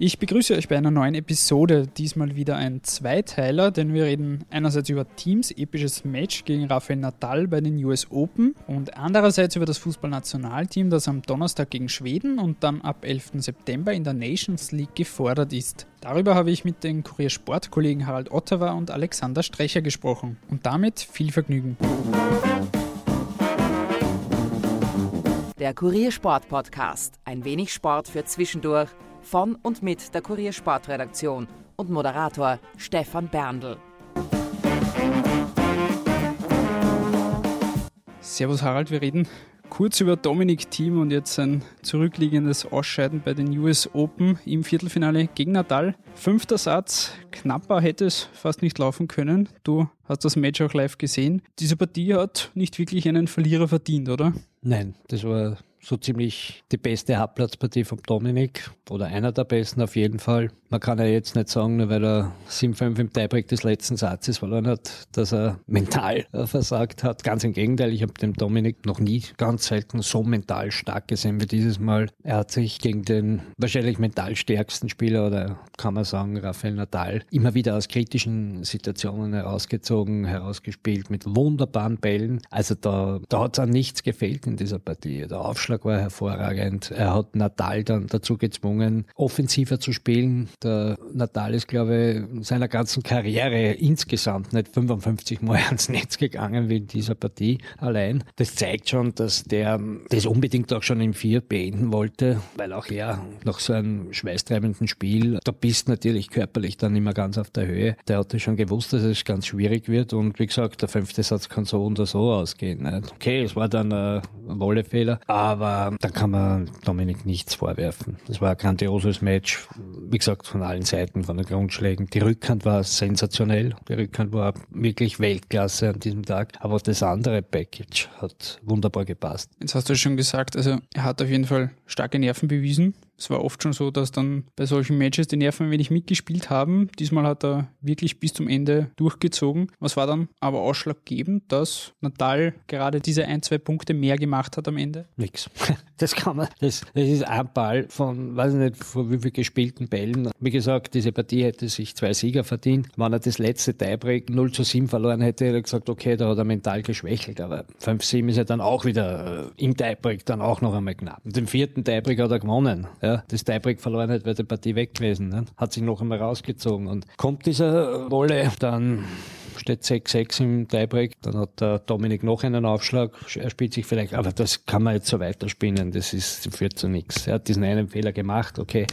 Ich begrüße euch bei einer neuen Episode. Diesmal wieder ein Zweiteiler, denn wir reden einerseits über Teams episches Match gegen Rafael Nadal bei den US Open und andererseits über das Fußballnationalteam, das am Donnerstag gegen Schweden und dann ab 11. September in der Nations League gefordert ist. Darüber habe ich mit den Kuriersportkollegen Harald Ottawa und Alexander Strecher gesprochen. Und damit viel Vergnügen. Der Kuriersport Podcast. Ein wenig Sport für zwischendurch von und mit der Kuriersportredaktion und Moderator Stefan Berndl. Servus Harald, wir reden kurz über Dominik Thiem und jetzt sein zurückliegendes Ausscheiden bei den US Open im Viertelfinale gegen Nadal. Fünfter Satz, knapper hätte es fast nicht laufen können. Du hast das Match auch live gesehen. Diese Partie hat nicht wirklich einen Verlierer verdient, oder? Nein, das war so ziemlich die beste Halbplatzpartie vom Dominik oder einer der besten auf jeden Fall. Man kann ja jetzt nicht sagen, nur weil er 7-5 im Tiebreak des letzten Satzes verloren hat, dass er mental versagt hat. Ganz im Gegenteil, ich habe den Dominik noch nie ganz selten so mental stark gesehen wie dieses Mal. Er hat sich gegen den wahrscheinlich mental stärksten Spieler oder kann man sagen, Rafael Nadal, immer wieder aus kritischen Situationen herausgezogen, herausgespielt mit wunderbaren Bällen. Also da, da hat es an nichts gefehlt in dieser Partie. Der Aufschlag war hervorragend. Er hat Nadal dann dazu gezwungen, offensiver zu spielen der Natal ist, glaube ich, in seiner ganzen Karriere insgesamt nicht 55 Mal ans Netz gegangen wie in dieser Partie allein. Das zeigt schon, dass der das unbedingt auch schon im Vier beenden wollte, weil auch er nach so einem schweißtreibenden Spiel, da bist natürlich körperlich dann immer ganz auf der Höhe. Der hatte schon gewusst, dass es ganz schwierig wird und wie gesagt, der fünfte Satz kann so oder so ausgehen. Okay, es war dann ein Wollefehler, aber da kann man Dominik nichts vorwerfen. Das war ein grandioses Match. Wie gesagt, von allen Seiten, von den Grundschlägen. Die Rückhand war sensationell. Die Rückhand war wirklich Weltklasse an diesem Tag. Aber das andere Package hat wunderbar gepasst. Jetzt hast du schon gesagt, also er hat auf jeden Fall starke Nerven bewiesen. Es war oft schon so, dass dann bei solchen Matches die Nerven ein wenig mitgespielt haben. Diesmal hat er wirklich bis zum Ende durchgezogen. Was war dann aber ausschlaggebend, dass Natal gerade diese ein, zwei Punkte mehr gemacht hat am Ende? Nix. Das kann man, das, das ist ein Ball von, weiß ich nicht, vor wie viel gespielten Bällen. Wie gesagt, diese Partie hätte sich zwei Sieger verdient. Wenn er das letzte Tiebreak 0 zu 7 verloren hätte, hätte er gesagt, okay, da hat er mental geschwächelt. Aber 5-7 ist er dann auch wieder äh, im Tiebreak dann auch noch einmal knapp. Den vierten Tiebreak hat er gewonnen ja, das Tiebreak verloren hat, wäre die Partie weg gewesen. Ne? Hat sich noch einmal rausgezogen. Und kommt dieser Wolle, dann steht 6-6 im Tiebreak. Dann hat der Dominik noch einen Aufschlag. Er spielt sich vielleicht, aber das kann man jetzt so weiterspinnen. Das ist, führt zu nichts. Er hat diesen einen Fehler gemacht, okay,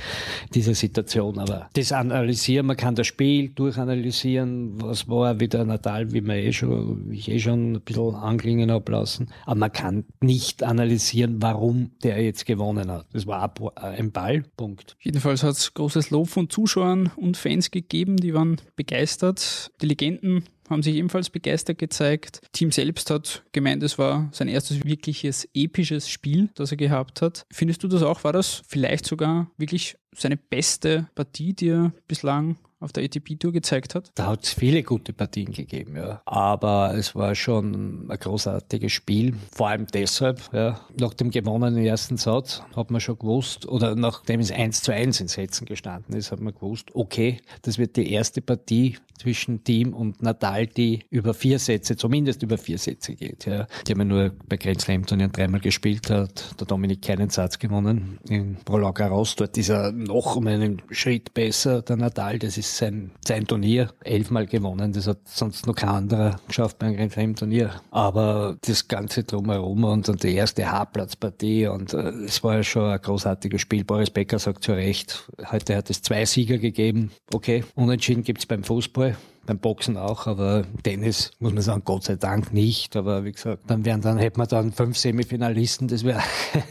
diese Situation. Aber das analysieren, man kann das Spiel durchanalysieren. Was war wieder Natal, wie man eh schon, wie ich eh schon ein bisschen anklingen ablassen. Aber man kann nicht analysieren, warum der jetzt gewonnen hat. Das war ein Ball, Punkt. Jedenfalls hat es großes Lob von Zuschauern und Fans gegeben, die waren begeistert. Die Legenden haben sich ebenfalls begeistert gezeigt. Team selbst hat gemeint, es war sein erstes wirkliches episches Spiel, das er gehabt hat. Findest du das auch? War das vielleicht sogar wirklich seine beste Partie, die er bislang auf der ATP-Tour gezeigt hat? Da hat es viele gute Partien gegeben, ja. Aber es war schon ein großartiges Spiel. Vor allem deshalb, ja. Nach dem gewonnenen ersten Satz hat man schon gewusst, oder nachdem es 1 zu 1 in Sätzen gestanden ist, hat man gewusst, okay, das wird die erste Partie zwischen Team und Natal, die über vier Sätze, zumindest über vier Sätze geht, ja. Die haben ja nur bei Grand Slam Turnieren dreimal gespielt, hat der Dominik keinen Satz gewonnen. In Roland Garros, dort ist er noch um einen Schritt besser, der Natal, das ist sein, sein Turnier elfmal gewonnen. Das hat sonst noch kein anderer geschafft bei einem Grand Turnier. Aber das Ganze drumherum und, und die erste Haarplatzpartie und äh, es war ja schon ein großartiges Spiel. Boris Becker sagt zu Recht, heute hat es zwei Sieger gegeben. Okay, unentschieden gibt's beim Fußball beim Boxen auch, aber Tennis muss man sagen, Gott sei Dank nicht. Aber wie gesagt, dann wären dann, hätten wir dann fünf Semifinalisten, das wäre,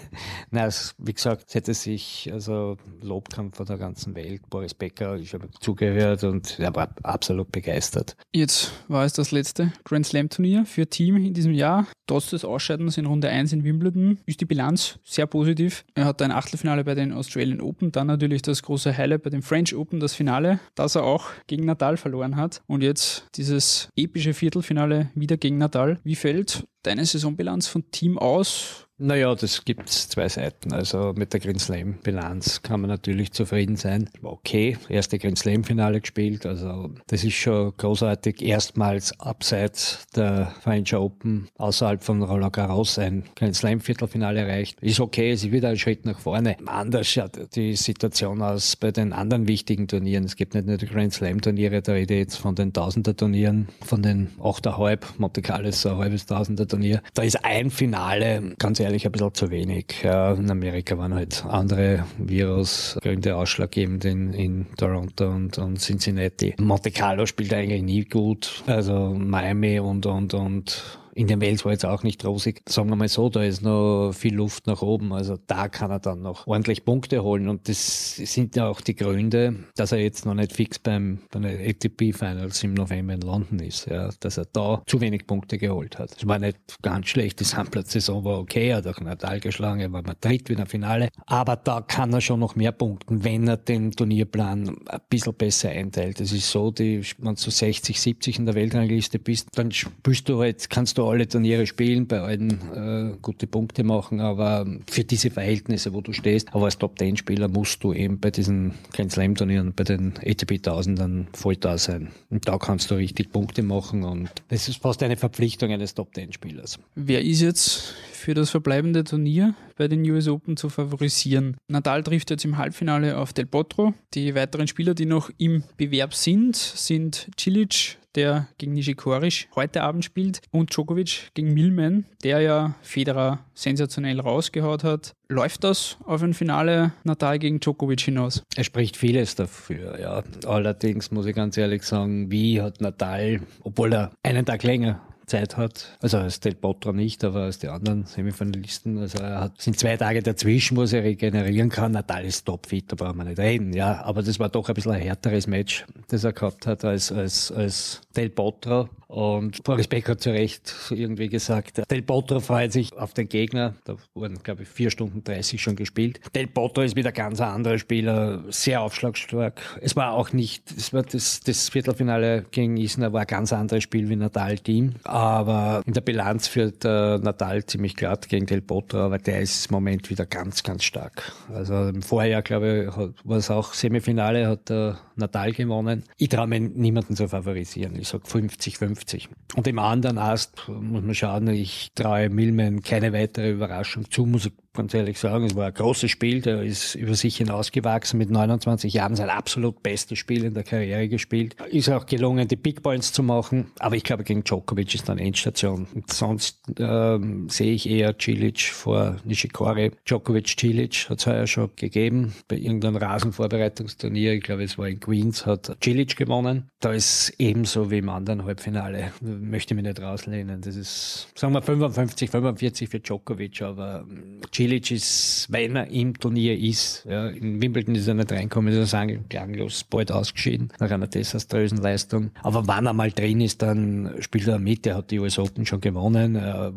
na, wie gesagt, es hätte sich, also Lobkampf von der ganzen Welt, Boris Becker, ich habe zugehört und er war absolut begeistert. Jetzt war es das letzte Grand Slam Turnier für Team in diesem Jahr. Trotz des Ausscheidens in Runde 1 in Wimbledon ist die Bilanz sehr positiv. Er hat ein Achtelfinale bei den Australian Open, dann natürlich das große Highlight bei den French Open, das Finale, das er auch gegen Natal verloren hat. Und jetzt dieses epische Viertelfinale wieder gegen Nadal. Wie fällt deine Saisonbilanz von Team aus? Naja, das gibt zwei Seiten. Also mit der Grand Slam Bilanz kann man natürlich zufrieden sein. Okay, erste Grand Slam Finale gespielt. Also das ist schon großartig. Erstmals abseits der French Open außerhalb von Roland Garros ein Grand Slam Viertelfinale erreicht. Ist okay, es ist wieder ein Schritt nach vorne. Anders schaut die Situation aus bei den anderen wichtigen Turnieren. Es gibt nicht nur die Grand Slam Turniere, da rede ich jetzt von den Tausender Turnieren, von den 8,5, Monte Carlo ist so ein halbes Tausender Turnier. Da ist ein Finale, ganz ehrlich, ein bisschen zu wenig. Ja, in Amerika waren halt andere Virusgründe ausschlaggebend in, in Toronto und, und Cincinnati. Monte Carlo spielt eigentlich nie gut. Also Miami und, und, und in den Wales war jetzt auch nicht rosig. Sagen wir mal so, da ist noch viel Luft nach oben. Also da kann er dann noch ordentlich Punkte holen. Und das sind ja auch die Gründe, dass er jetzt noch nicht fix beim, bei ATP Finals im November in London ist. Ja, dass er da zu wenig Punkte geholt hat. Es war nicht ganz schlecht. Die Sandplatz-Saison war okay. Er hat auch Nadal geschlagen. Er war Madrid wieder Finale. Aber da kann er schon noch mehr punkten, wenn er den Turnierplan ein bisschen besser einteilt. Es ist so, die, wenn du 60, 70 in der Weltrangliste bist, dann spielst du halt, kannst du alle Turniere spielen, bei allen äh, gute Punkte machen, aber für diese Verhältnisse, wo du stehst, aber als Top-10-Spieler musst du eben bei diesen Grand Slam-Turnieren, bei den ATP 1000 dann voll da sein. Und da kannst du richtig Punkte machen und das ist fast eine Verpflichtung eines Top-10-Spielers. Wer ist jetzt für das verbleibende Turnier bei den US Open zu favorisieren? Nadal trifft jetzt im Halbfinale auf Del Potro. Die weiteren Spieler, die noch im Bewerb sind, sind Cilic, der gegen Nishikorisch heute Abend spielt, und Djokovic gegen Millman, der ja Federer sensationell rausgehaut hat. Läuft das auf ein Finale Nadal gegen Djokovic hinaus? Er spricht vieles dafür, ja. Allerdings muss ich ganz ehrlich sagen, wie hat Nadal, obwohl er einen Tag länger Zeit hat. Also als Del Potro nicht, aber als die anderen Semifinalisten. Also er hat, sind zwei Tage dazwischen, wo er regenerieren kann. Nadal ist topfit, da brauchen wir nicht reden. Ja, aber das war doch ein bisschen ein härteres Match, das er gehabt hat als, als, als Del Potro. Und Boris Becker hat zu Recht irgendwie gesagt, Del Potro freut sich auf den Gegner. Da wurden, glaube ich, vier Stunden 30 schon gespielt. Del Potro ist wieder ganz ein anderer Spieler, sehr aufschlagsstark. Es war auch nicht, es war das, das Viertelfinale gegen Isner war ein ganz anderes Spiel wie Nadal-Team. Aber in der Bilanz führt äh, Nadal ziemlich glatt gegen Del Potro, aber der ist im Moment wieder ganz, ganz stark. Also im Vorjahr, glaube ich, war es auch Semifinale, hat äh, Nadal gewonnen. Ich traue mir niemanden zu favorisieren. Ich sage 50, 50. 50. Und im anderen Ast muss man schauen, ich traue Milman keine weitere Überraschung zu, muss ganz ehrlich sagen, es war ein großes Spiel, der ist über sich hinausgewachsen mit 29 Jahren, sein absolut bestes Spiel in der Karriere gespielt. Ist auch gelungen, die Big Points zu machen, aber ich glaube, gegen Djokovic ist dann Endstation. Und sonst ähm, sehe ich eher Cilic vor Nishikori. Djokovic Cilic hat es ja schon gegeben, bei irgendeinem Rasenvorbereitungsturnier, ich glaube, es war in Queens, hat Cilic gewonnen. Da ist ebenso wie im anderen Halbfinale, möchte ich mich nicht rauslehnen. Das ist, sagen wir 55, 45 für Djokovic, aber Cilic Cilic ist, wenn er im Turnier ist, ja, in Wimbledon ist er nicht reinkommen, ist er sagen, klanglos bald ausgeschieden, nach einer desaströsen Leistung. Aber wenn er mal drin ist, dann spielt er mit. Er hat die US Open schon gewonnen. Er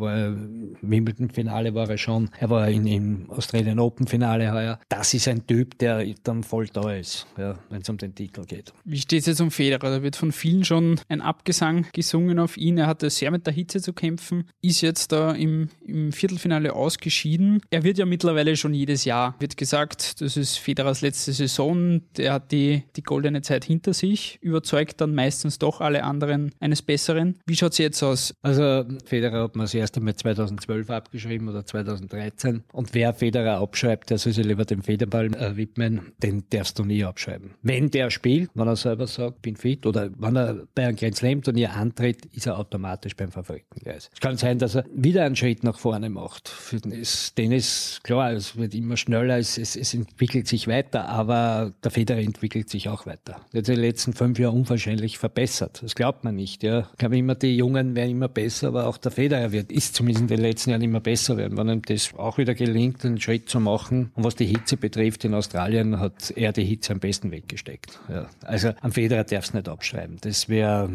Wimbledon-Finale war er schon. Er war in, im Australian Open-Finale heuer. Das ist ein Typ, der dann voll da ist, ja, wenn es um den Titel geht. Wie steht es jetzt um Federer? Da wird von vielen schon ein Abgesang gesungen auf ihn. Er hatte sehr mit der Hitze zu kämpfen, ist jetzt da im, im Viertelfinale ausgeschieden. Er er wird ja mittlerweile schon jedes Jahr, wird gesagt, das ist Federers letzte Saison, der hat die, die goldene Zeit hinter sich, überzeugt dann meistens doch alle anderen eines Besseren. Wie schaut es jetzt aus? Also Federer hat man das erste Mal 2012 abgeschrieben oder 2013 und wer Federer abschreibt, der soll sich lieber dem Federball äh, widmen, den darfst du nie abschreiben. Wenn der spielt, wenn er selber sagt, bin fit oder wenn er bei einem Grand Slam Turnier antritt, ist er automatisch beim Favoritengleis. Es kann sein, dass er wieder einen Schritt nach vorne macht. Für den Tennis ist klar, es wird immer schneller, es, es, es, entwickelt sich weiter, aber der Federer entwickelt sich auch weiter. Er hat in den letzten fünf Jahren unwahrscheinlich verbessert. Das glaubt man nicht. Ja. Ich glaube immer, die Jungen werden immer besser, aber auch der Federer wird, ist zumindest in den letzten Jahren immer besser werden. Wenn ihm das auch wieder gelingt, einen Schritt zu machen. Und was die Hitze betrifft, in Australien hat er die Hitze am besten weggesteckt. Ja. Also am Federer darf es nicht abschreiben. Das wäre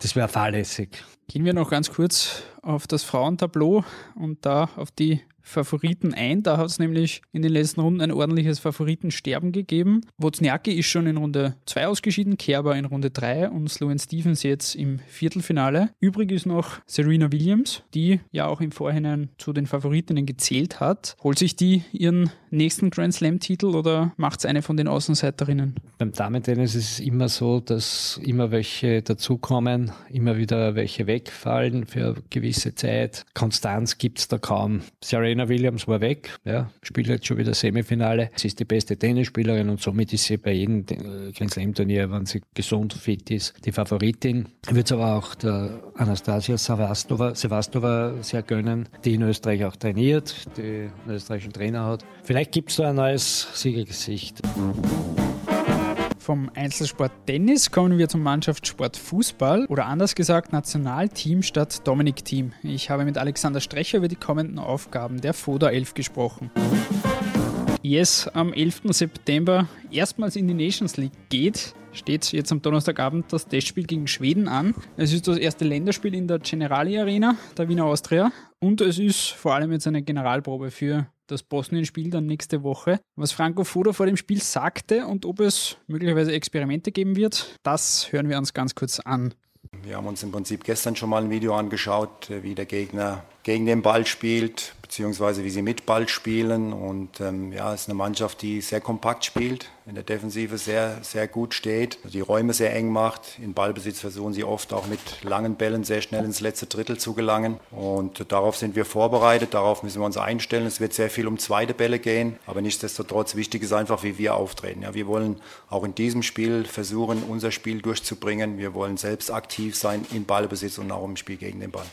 das wär fahrlässig. Gehen wir noch ganz kurz auf das Frauentableau und da auf die Favoriten ein. Da hat es nämlich in den letzten Runden ein ordentliches Favoritensterben gegeben. Wozniacki ist schon in Runde 2 ausgeschieden, Kerber in Runde 3 und Sloan Stevens jetzt im Viertelfinale. Übrig ist noch Serena Williams, die ja auch im Vorhinein zu den Favoritinnen gezählt hat. Holt sich die ihren nächsten Grand Slam-Titel oder macht es eine von den Außenseiterinnen? Beim Damen-Tennis ist es immer so, dass immer welche dazukommen, immer wieder welche wegfallen für eine gewisse Zeit. Konstanz gibt es da kaum. Serena Williams war weg, ja, spielt jetzt schon wieder Semifinale. Sie ist die beste Tennisspielerin und somit ist sie bei jedem Grand Slam-Turnier, wenn sie gesund fit ist, die Favoritin. Wird es aber auch der Anastasia Savastova, Sevastova sehr gönnen, die in Österreich auch trainiert, die einen österreichischen Trainer hat. Vielleicht gibt es da ein neues Siegergesicht. Vom Einzelsport Tennis kommen wir zum Mannschaftssport Fußball oder anders gesagt Nationalteam statt Dominik-Team. Ich habe mit Alexander Strecher über die kommenden Aufgaben der FODA 11 gesprochen. Yes, am 11. September erstmals in die Nations League geht, steht jetzt am Donnerstagabend das Testspiel gegen Schweden an. Es ist das erste Länderspiel in der Generali Arena der Wiener Austria und es ist vor allem jetzt eine Generalprobe für das Bosnien-Spiel dann nächste Woche. Was Franco Foda vor dem Spiel sagte und ob es möglicherweise Experimente geben wird, das hören wir uns ganz kurz an. Wir haben uns im Prinzip gestern schon mal ein Video angeschaut, wie der Gegner gegen den Ball spielt, beziehungsweise wie sie mit Ball spielen. Und ähm, ja, es ist eine Mannschaft, die sehr kompakt spielt, in der Defensive sehr, sehr gut steht, die Räume sehr eng macht. In Ballbesitz versuchen sie oft auch mit langen Bällen sehr schnell ins letzte Drittel zu gelangen. Und darauf sind wir vorbereitet, darauf müssen wir uns einstellen. Es wird sehr viel um zweite Bälle gehen, aber nichtsdestotrotz wichtig ist einfach, wie wir auftreten. Ja, wir wollen auch in diesem Spiel versuchen, unser Spiel durchzubringen. Wir wollen selbst aktiv sein in Ballbesitz und auch im Spiel gegen den Ball.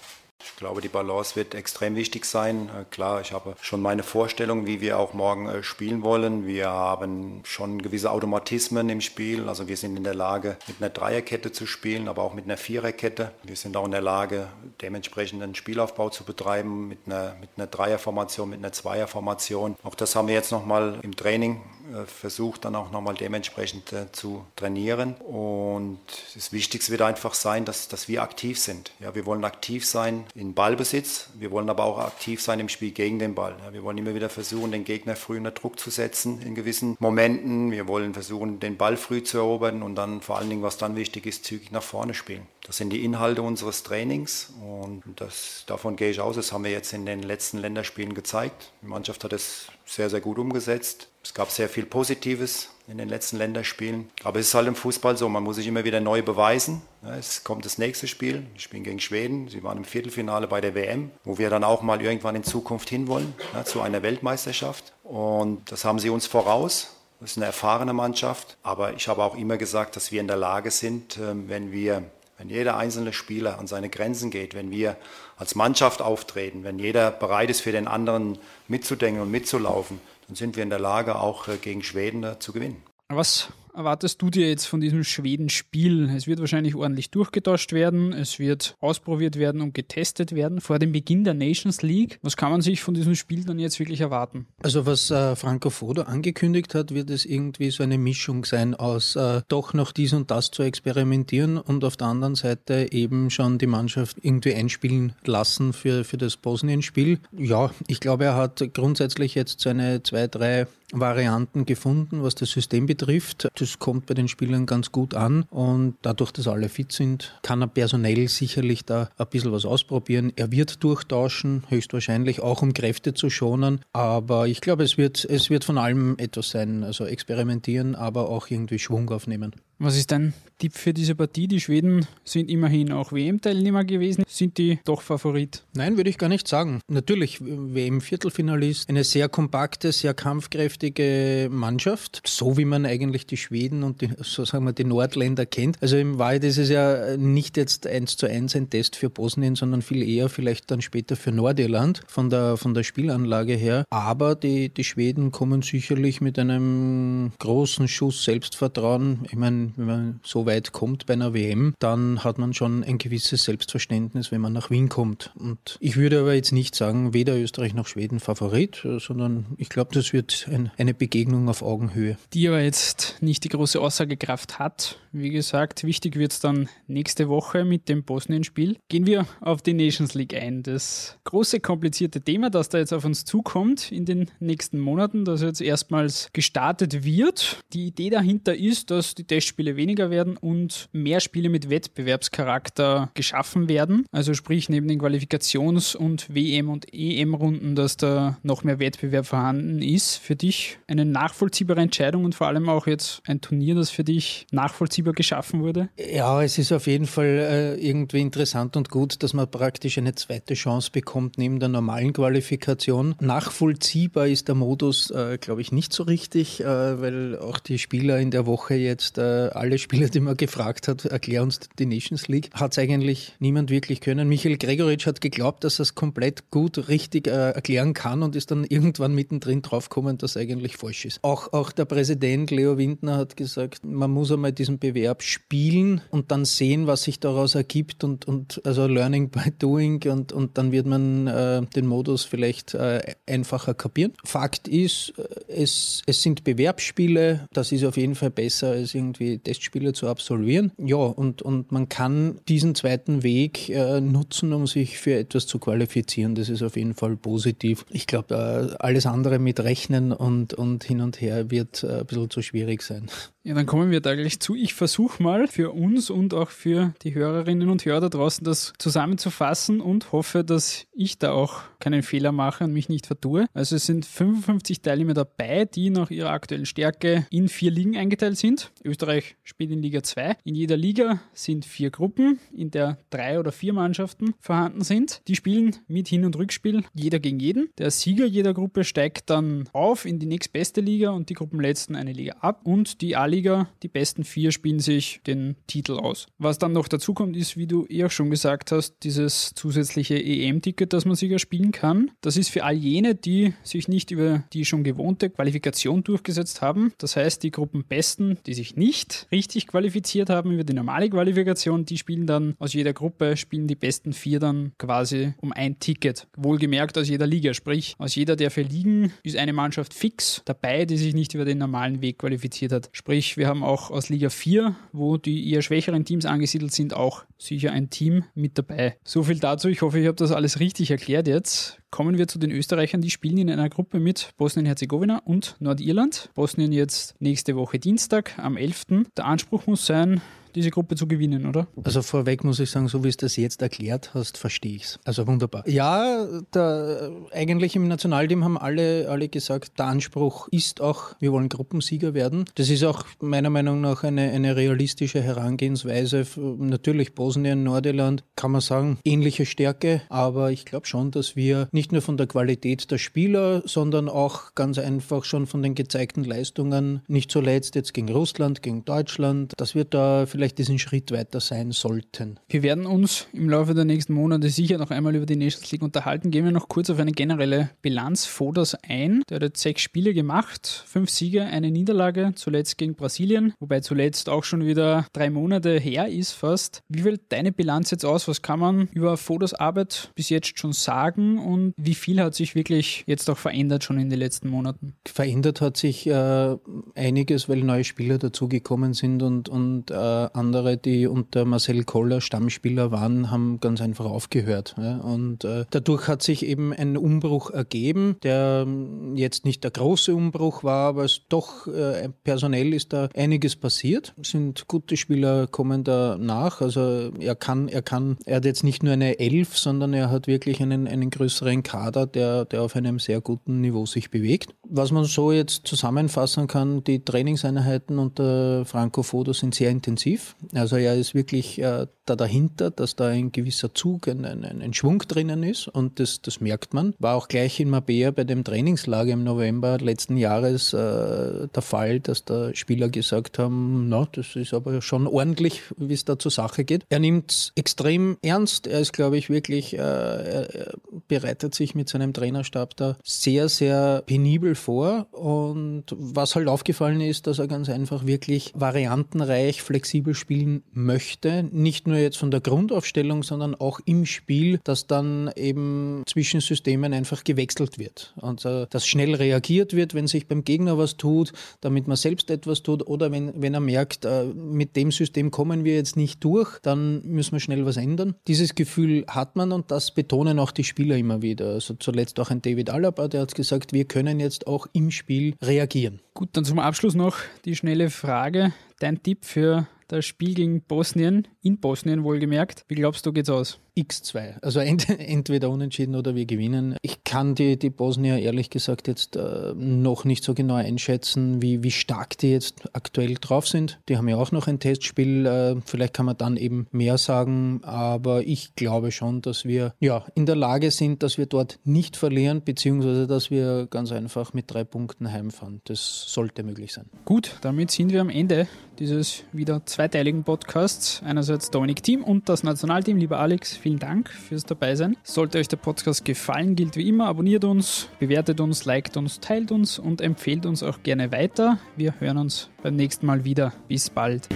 Ich glaube, die Balance wird extrem wichtig sein. Äh, klar, ich habe schon meine Vorstellung, wie wir auch morgen äh, spielen wollen. Wir haben schon gewisse Automatismen im Spiel. Also wir sind in der Lage, mit einer Dreierkette zu spielen, aber auch mit einer Viererkette. Wir sind auch in der Lage, dementsprechend einen Spielaufbau zu betreiben mit einer, mit einer Dreierformation, mit einer Zweierformation. Auch das haben wir jetzt nochmal im Training versucht, dann auch nochmal dementsprechend zu trainieren. Und das Wichtigste wird einfach sein, dass, dass wir aktiv sind. Ja, wir wollen aktiv sein in Ballbesitz. Wir wollen aber auch aktiv sein im Spiel gegen den Ball. Ja, wir wollen immer wieder versuchen, den Gegner früh unter Druck zu setzen in gewissen Momenten. Wir wollen versuchen, den Ball früh zu erobern und dann vor allen Dingen, was dann wichtig ist, zügig nach vorne spielen. Das sind die Inhalte unseres Trainings und das, davon gehe ich aus. Das haben wir jetzt in den letzten Länderspielen gezeigt. Die Mannschaft hat es sehr, sehr gut umgesetzt. Es gab sehr viel Positives in den letzten Länderspielen. Aber es ist halt im Fußball so, man muss sich immer wieder neu beweisen. Es kommt das nächste Spiel, wir spielen gegen Schweden. Sie waren im Viertelfinale bei der WM, wo wir dann auch mal irgendwann in Zukunft hinwollen, ja, zu einer Weltmeisterschaft. Und das haben sie uns voraus. Das ist eine erfahrene Mannschaft. Aber ich habe auch immer gesagt, dass wir in der Lage sind, ähm, wenn wir wenn jeder einzelne Spieler an seine Grenzen geht, wenn wir als Mannschaft auftreten, wenn jeder bereit ist, für den anderen mitzudenken und mitzulaufen, dann sind wir in der Lage, auch äh, gegen Schweden äh, zu gewinnen. Was erwartest du dir jetzt von diesem Schweden-Spiel? Es wird wahrscheinlich ordentlich durchgetauscht werden, es wird ausprobiert werden und getestet werden vor dem Beginn der Nations League. Was kann man sich von diesem Spiel dann jetzt wirklich erwarten? Also was äh, Franco Foda angekündigt hat, wird es irgendwie so eine Mischung sein aus äh, doch noch dies und das zu experimentieren und auf der anderen Seite eben schon die Mannschaft irgendwie einspielen lassen für, für das Bosnien-Spiel. Ja, ich glaube, er hat grundsätzlich jetzt seine zwei, drei Varianten gefunden, was das System betrifft. Das kommt bei den Spielern ganz gut an und dadurch, dass alle fit sind, kann er personell sicherlich da ein bisschen was ausprobieren. Er wird durchtauschen, höchstwahrscheinlich auch um Kräfte zu schonen, aber ich glaube, es wird, es wird von allem etwas sein, also experimentieren, aber auch irgendwie Schwung aufnehmen. Was ist dein Tipp für diese Partie? Die Schweden sind immerhin auch WM-Teilnehmer gewesen. Sind die doch Favorit? Nein, würde ich gar nicht sagen. Natürlich, WM-Viertelfinalist, eine sehr kompakte, sehr kampfkräftige Mannschaft, so wie man eigentlich die Schweden und die, so sagen wir, die Nordländer kennt. Also im Wahrheit ist es ja nicht jetzt eins zu eins ein Test für Bosnien, sondern viel eher vielleicht dann später für Nordirland von der, von der Spielanlage her. Aber die, die Schweden kommen sicherlich mit einem großen Schuss Selbstvertrauen. Ich meine, wenn, wenn man so weit kommt bei einer WM, dann hat man schon ein gewisses Selbstverständnis, wenn man nach Wien kommt. Und ich würde aber jetzt nicht sagen, weder Österreich noch Schweden Favorit, sondern ich glaube, das wird ein, eine Begegnung auf Augenhöhe. Die aber jetzt nicht die große Aussagekraft hat. Wie gesagt, wichtig wird es dann nächste Woche mit dem Bosnien-Spiel. Gehen wir auf die Nations League ein. Das große, komplizierte Thema, das da jetzt auf uns zukommt in den nächsten Monaten, das jetzt erstmals gestartet wird. Die Idee dahinter ist, dass die Testspiele weniger werden und mehr Spiele mit Wettbewerbscharakter geschaffen werden. Also sprich neben den Qualifikations- und WM- und EM-Runden, dass da noch mehr Wettbewerb vorhanden ist. Für dich eine nachvollziehbare Entscheidung und vor allem auch jetzt ein Turnier, das für dich nachvollziehbar geschaffen wurde? Ja, es ist auf jeden Fall äh, irgendwie interessant und gut, dass man praktisch eine zweite Chance bekommt neben der normalen Qualifikation. Nachvollziehbar ist der Modus, äh, glaube ich, nicht so richtig, äh, weil auch die Spieler in der Woche jetzt, alle Spieler, die man gefragt hat, erklär uns die Nations League, hat es eigentlich niemand wirklich können. Michael Gregoritsch hat geglaubt, dass er es komplett gut, richtig äh, erklären kann und ist dann irgendwann mittendrin draufgekommen, dass eigentlich falsch ist. Auch, auch der Präsident Leo Windner hat gesagt, man muss einmal diesen Bewerb spielen und dann sehen, was sich daraus ergibt und, und also Learning by Doing und, und dann wird man äh, den Modus vielleicht äh, einfacher kapieren. Fakt ist, äh, es, es sind Bewerbsspiele, das ist auf jeden Fall besser als irgendwie Testspiele zu absolvieren. Ja, und, und man kann diesen zweiten Weg äh, nutzen, um sich für etwas zu qualifizieren. Das ist auf jeden Fall positiv. Ich glaube, äh, alles andere mit Rechnen und, und hin und her wird äh, ein bisschen zu schwierig sein. Ja, dann kommen wir da gleich zu. Ich versuche mal für uns und auch für die Hörerinnen und Hörer da draußen das zusammenzufassen und hoffe, dass ich da auch keinen Fehler mache und mich nicht vertue. Also es sind 55 Teilnehmer dabei, die nach ihrer aktuellen Stärke in vier Ligen eingeteilt sind. Österreich spielt in Liga 2. In jeder Liga sind vier Gruppen, in der drei oder vier Mannschaften vorhanden sind. Die spielen mit Hin- und Rückspiel jeder gegen jeden. Der Sieger jeder Gruppe steigt dann auf in die nächstbeste Liga und die Gruppenletzten eine Liga ab und die A-Liga Liga. Die besten vier spielen sich den Titel aus. Was dann noch dazu kommt, ist, wie du eh auch schon gesagt hast, dieses zusätzliche EM-Ticket, das man sich erspielen kann. Das ist für all jene, die sich nicht über die schon gewohnte Qualifikation durchgesetzt haben. Das heißt, die Gruppenbesten, die sich nicht richtig qualifiziert haben über die normale Qualifikation, die spielen dann aus jeder Gruppe, spielen die besten vier dann quasi um ein Ticket. Wohlgemerkt aus jeder Liga, sprich aus jeder der vier Ligen ist eine Mannschaft fix dabei, die sich nicht über den normalen Weg qualifiziert hat. Sprich, Sprich, wir haben auch aus Liga 4, wo die eher schwächeren Teams angesiedelt sind, auch sicher ein Team mit dabei. So viel dazu. Ich hoffe, ich habe das alles richtig erklärt jetzt. Kommen wir zu den Österreichern, die spielen in einer Gruppe mit Bosnien-Herzegowina und Nordirland. Bosnien jetzt nächste Woche Dienstag am 11. Der Anspruch muss sein, diese Gruppe zu gewinnen, oder? Also vorweg muss ich sagen, so wie es das jetzt erklärt hast, verstehe ich es. Also wunderbar. Ja, da, eigentlich im Nationalteam haben alle, alle gesagt, der Anspruch ist auch, wir wollen Gruppensieger werden. Das ist auch meiner Meinung nach eine, eine realistische Herangehensweise. Natürlich Bosnien, Nordirland, kann man sagen, ähnliche Stärke, aber ich glaube schon, dass wir nicht nur von der Qualität der Spieler, sondern auch ganz einfach schon von den gezeigten Leistungen, nicht zuletzt jetzt gegen Russland, gegen Deutschland, dass wir da vielleicht vielleicht diesen Schritt weiter sein sollten. Wir werden uns im Laufe der nächsten Monate sicher noch einmal über die Nations League unterhalten. Gehen wir noch kurz auf eine generelle Bilanz Fodas ein. Der hat jetzt sechs Spiele gemacht, fünf Siege, eine Niederlage, zuletzt gegen Brasilien, wobei zuletzt auch schon wieder drei Monate her ist fast. Wie fällt deine Bilanz jetzt aus? Was kann man über Fodas Arbeit bis jetzt schon sagen und wie viel hat sich wirklich jetzt auch verändert schon in den letzten Monaten? Verändert hat sich äh, einiges, weil neue Spieler dazugekommen sind und, und äh, andere, die unter Marcel Koller Stammspieler waren, haben ganz einfach aufgehört. Ja. Und äh, dadurch hat sich eben ein Umbruch ergeben, der ähm, jetzt nicht der große Umbruch war, aber es doch äh, personell ist da einiges passiert. Es sind gute Spieler kommen da nach. Also er kann, er kann, er hat jetzt nicht nur eine Elf, sondern er hat wirklich einen, einen größeren Kader, der, der auf einem sehr guten Niveau sich bewegt. Was man so jetzt zusammenfassen kann, die Trainingseinheiten unter Franco Foto sind sehr intensiv. Also er ist wirklich äh, da dahinter, dass da ein gewisser Zug, ein, ein, ein Schwung drinnen ist und das, das merkt man. War auch gleich in Mabea bei dem Trainingslager im November letzten Jahres äh, der Fall, dass da Spieler gesagt haben, na, das ist aber schon ordentlich, wie es da zur Sache geht. Er nimmt es extrem ernst. Er ist, glaube ich, wirklich, äh, er bereitet sich mit seinem Trainerstab da sehr, sehr penibel vor. Und was halt aufgefallen ist, dass er ganz einfach wirklich variantenreich, flexibel spielen möchte. Nicht nur jetzt von der Grundaufstellung, sondern auch im Spiel, dass dann eben zwischen Systemen einfach gewechselt wird. Und äh, dass schnell reagiert wird, wenn sich beim Gegner was tut, damit man selbst etwas tut oder wenn, wenn er merkt, äh, mit dem System kommen wir jetzt nicht durch, dann müssen wir schnell was ändern. Dieses Gefühl hat man und das betonen auch die Spieler immer wieder. Also zuletzt auch ein David Alaba, der hat gesagt, wir können jetzt auch im Spiel reagieren. Gut, dann zum Abschluss noch die schnelle Frage. Dein Tipp für das Spiel gegen Bosnien, in Bosnien wohlgemerkt. Wie glaubst du, geht's aus? X2. Also ent entweder unentschieden oder wir gewinnen. Ich kann die, die Bosnier ehrlich gesagt jetzt äh, noch nicht so genau einschätzen, wie, wie stark die jetzt aktuell drauf sind. Die haben ja auch noch ein Testspiel. Äh, vielleicht kann man dann eben mehr sagen. Aber ich glaube schon, dass wir ja, in der Lage sind, dass wir dort nicht verlieren, beziehungsweise dass wir ganz einfach mit drei Punkten heimfahren. Das sollte möglich sein. Gut, damit sind wir am Ende dieses wieder zweiteiligen Podcasts. Einerseits Dominik Team und das Nationalteam. Lieber Alex, vielen Dank fürs Dabeisein. Sollte euch der Podcast gefallen, gilt wie immer, abonniert uns, bewertet uns, liked uns, teilt uns und empfehlt uns auch gerne weiter. Wir hören uns beim nächsten Mal wieder. Bis bald.